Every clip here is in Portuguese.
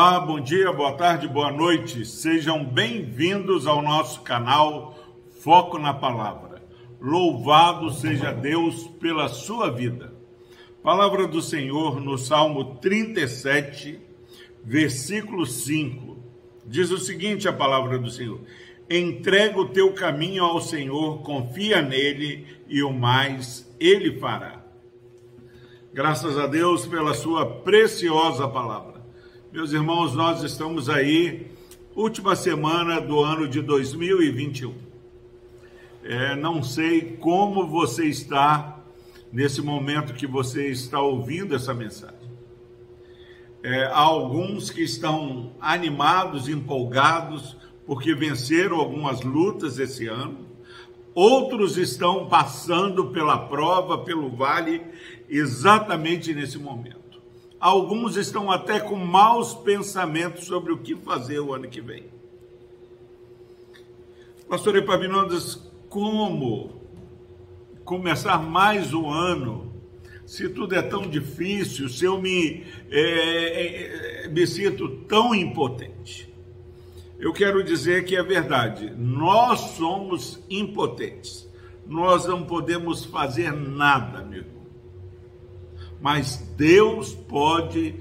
Olá, bom dia, boa tarde, boa noite. Sejam bem-vindos ao nosso canal Foco na Palavra. Louvado seja Deus pela sua vida. Palavra do Senhor no Salmo 37, versículo 5. Diz o seguinte: a palavra do Senhor: Entrega o teu caminho ao Senhor, confia nele e o mais ele fará. Graças a Deus pela sua preciosa palavra. Meus irmãos, nós estamos aí, última semana do ano de 2021. É, não sei como você está nesse momento que você está ouvindo essa mensagem. É, há alguns que estão animados, empolgados, porque venceram algumas lutas esse ano. Outros estão passando pela prova, pelo vale, exatamente nesse momento. Alguns estão até com maus pensamentos sobre o que fazer o ano que vem. Pastor Epaminondas, como começar mais um ano se tudo é tão difícil, se eu me, é, é, me sinto tão impotente? Eu quero dizer que é verdade, nós somos impotentes, nós não podemos fazer nada, meu mas Deus pode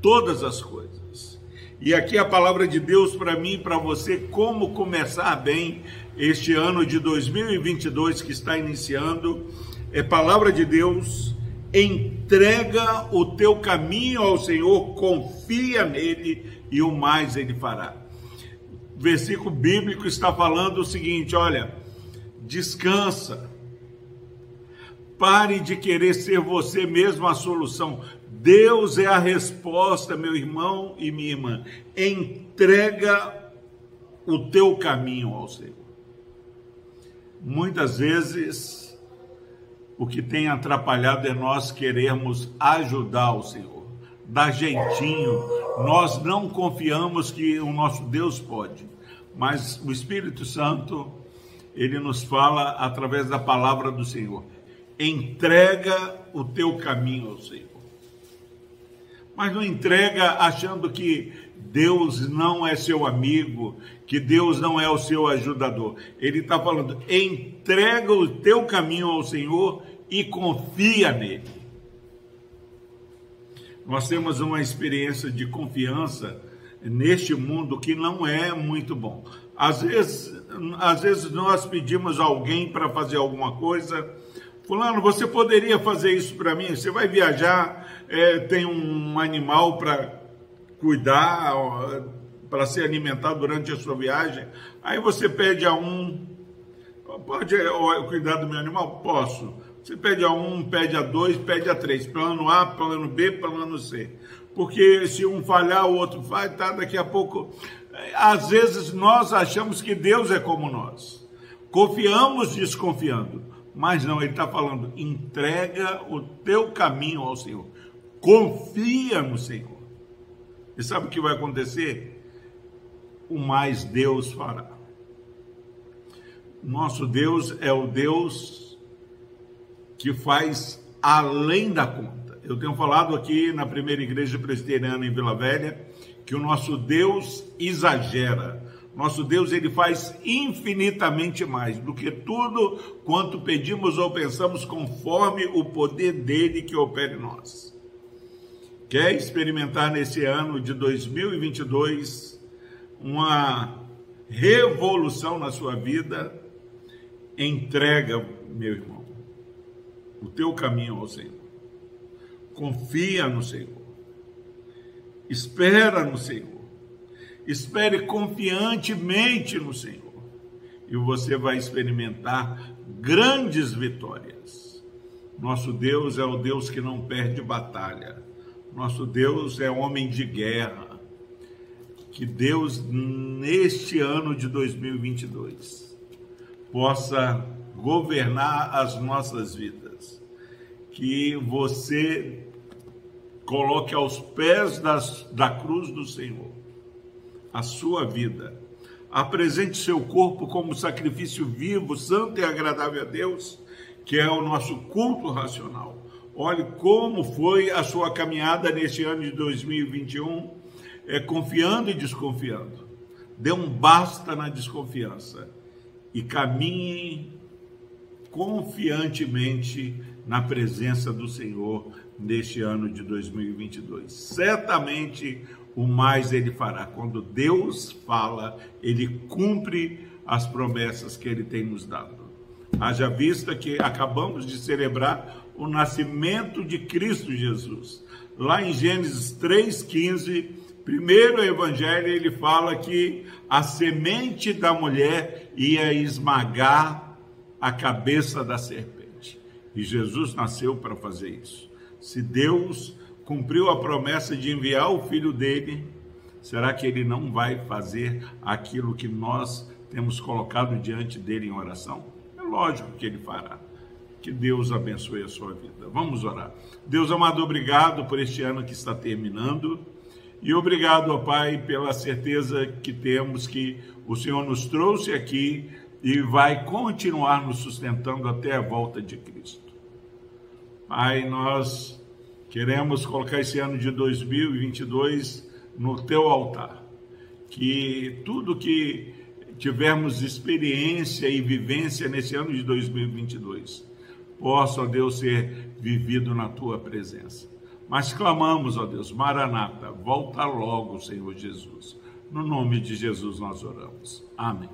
todas as coisas. E aqui a palavra de Deus para mim e para você, como começar bem este ano de 2022 que está iniciando, é palavra de Deus, entrega o teu caminho ao Senhor, confia nele e o mais ele fará. O versículo bíblico está falando o seguinte: olha, descansa, Pare de querer ser você mesmo a solução. Deus é a resposta, meu irmão e minha irmã. Entrega o teu caminho ao Senhor. Muitas vezes, o que tem atrapalhado é nós queremos ajudar o Senhor, dar jeitinho. Nós não confiamos que o nosso Deus pode, mas o Espírito Santo, ele nos fala através da palavra do Senhor entrega o teu caminho ao Senhor. Mas não entrega achando que Deus não é seu amigo, que Deus não é o seu ajudador. Ele está falando: entrega o teu caminho ao Senhor e confia nele. Nós temos uma experiência de confiança neste mundo que não é muito bom. Às vezes, às vezes nós pedimos a alguém para fazer alguma coisa Fulano, você poderia fazer isso para mim? Você vai viajar, é, tem um animal para cuidar, para ser alimentado durante a sua viagem. Aí você pede a um, pode cuidar do meu animal? Posso. Você pede a um, pede a dois, pede a três. Plano A, plano B, plano C. Porque se um falhar, o outro vai, tá, daqui a pouco. Às vezes nós achamos que Deus é como nós. Confiamos desconfiando. Mas não, ele está falando: entrega o teu caminho ao Senhor, confia no Senhor. E sabe o que vai acontecer? O mais Deus fará. Nosso Deus é o Deus que faz além da conta. Eu tenho falado aqui na primeira igreja presbiteriana em Vila Velha que o nosso Deus exagera. Nosso Deus ele faz infinitamente mais do que tudo quanto pedimos ou pensamos conforme o poder dele que opera em nós. Quer experimentar nesse ano de 2022 uma revolução na sua vida? Entrega, meu irmão, o teu caminho ao Senhor. Confia no Senhor. Espera no Senhor Espere confiantemente no Senhor e você vai experimentar grandes vitórias. Nosso Deus é o Deus que não perde batalha. Nosso Deus é homem de guerra. Que Deus, neste ano de 2022, possa governar as nossas vidas. Que você coloque aos pés das, da cruz do Senhor a sua vida. Apresente seu corpo como sacrifício vivo, santo e agradável a Deus, que é o nosso culto racional. Olhe como foi a sua caminhada neste ano de 2021. é, confiando e desconfiando. Dê um basta na desconfiança e caminhe confiantemente na presença do Senhor neste ano de 2022. Certamente o mais ele fará. Quando Deus fala, ele cumpre as promessas que ele tem nos dado. Haja vista que acabamos de celebrar o nascimento de Cristo Jesus. Lá em Gênesis 3,15, primeiro evangelho, ele fala que a semente da mulher ia esmagar a cabeça da serpente. E Jesus nasceu para fazer isso. Se Deus cumpriu a promessa de enviar o filho dele, será que ele não vai fazer aquilo que nós temos colocado diante dele em oração? É lógico que ele fará. Que Deus abençoe a sua vida. Vamos orar. Deus amado, obrigado por este ano que está terminando. E obrigado, ó Pai, pela certeza que temos que o Senhor nos trouxe aqui e vai continuar nos sustentando até a volta de Cristo. Pai, nós queremos colocar esse ano de 2022 no teu altar. Que tudo que tivermos experiência e vivência nesse ano de 2022 possa, ó Deus, ser vivido na tua presença. Mas clamamos, ó Deus, Maranata, volta logo, Senhor Jesus. No nome de Jesus nós oramos. Amém.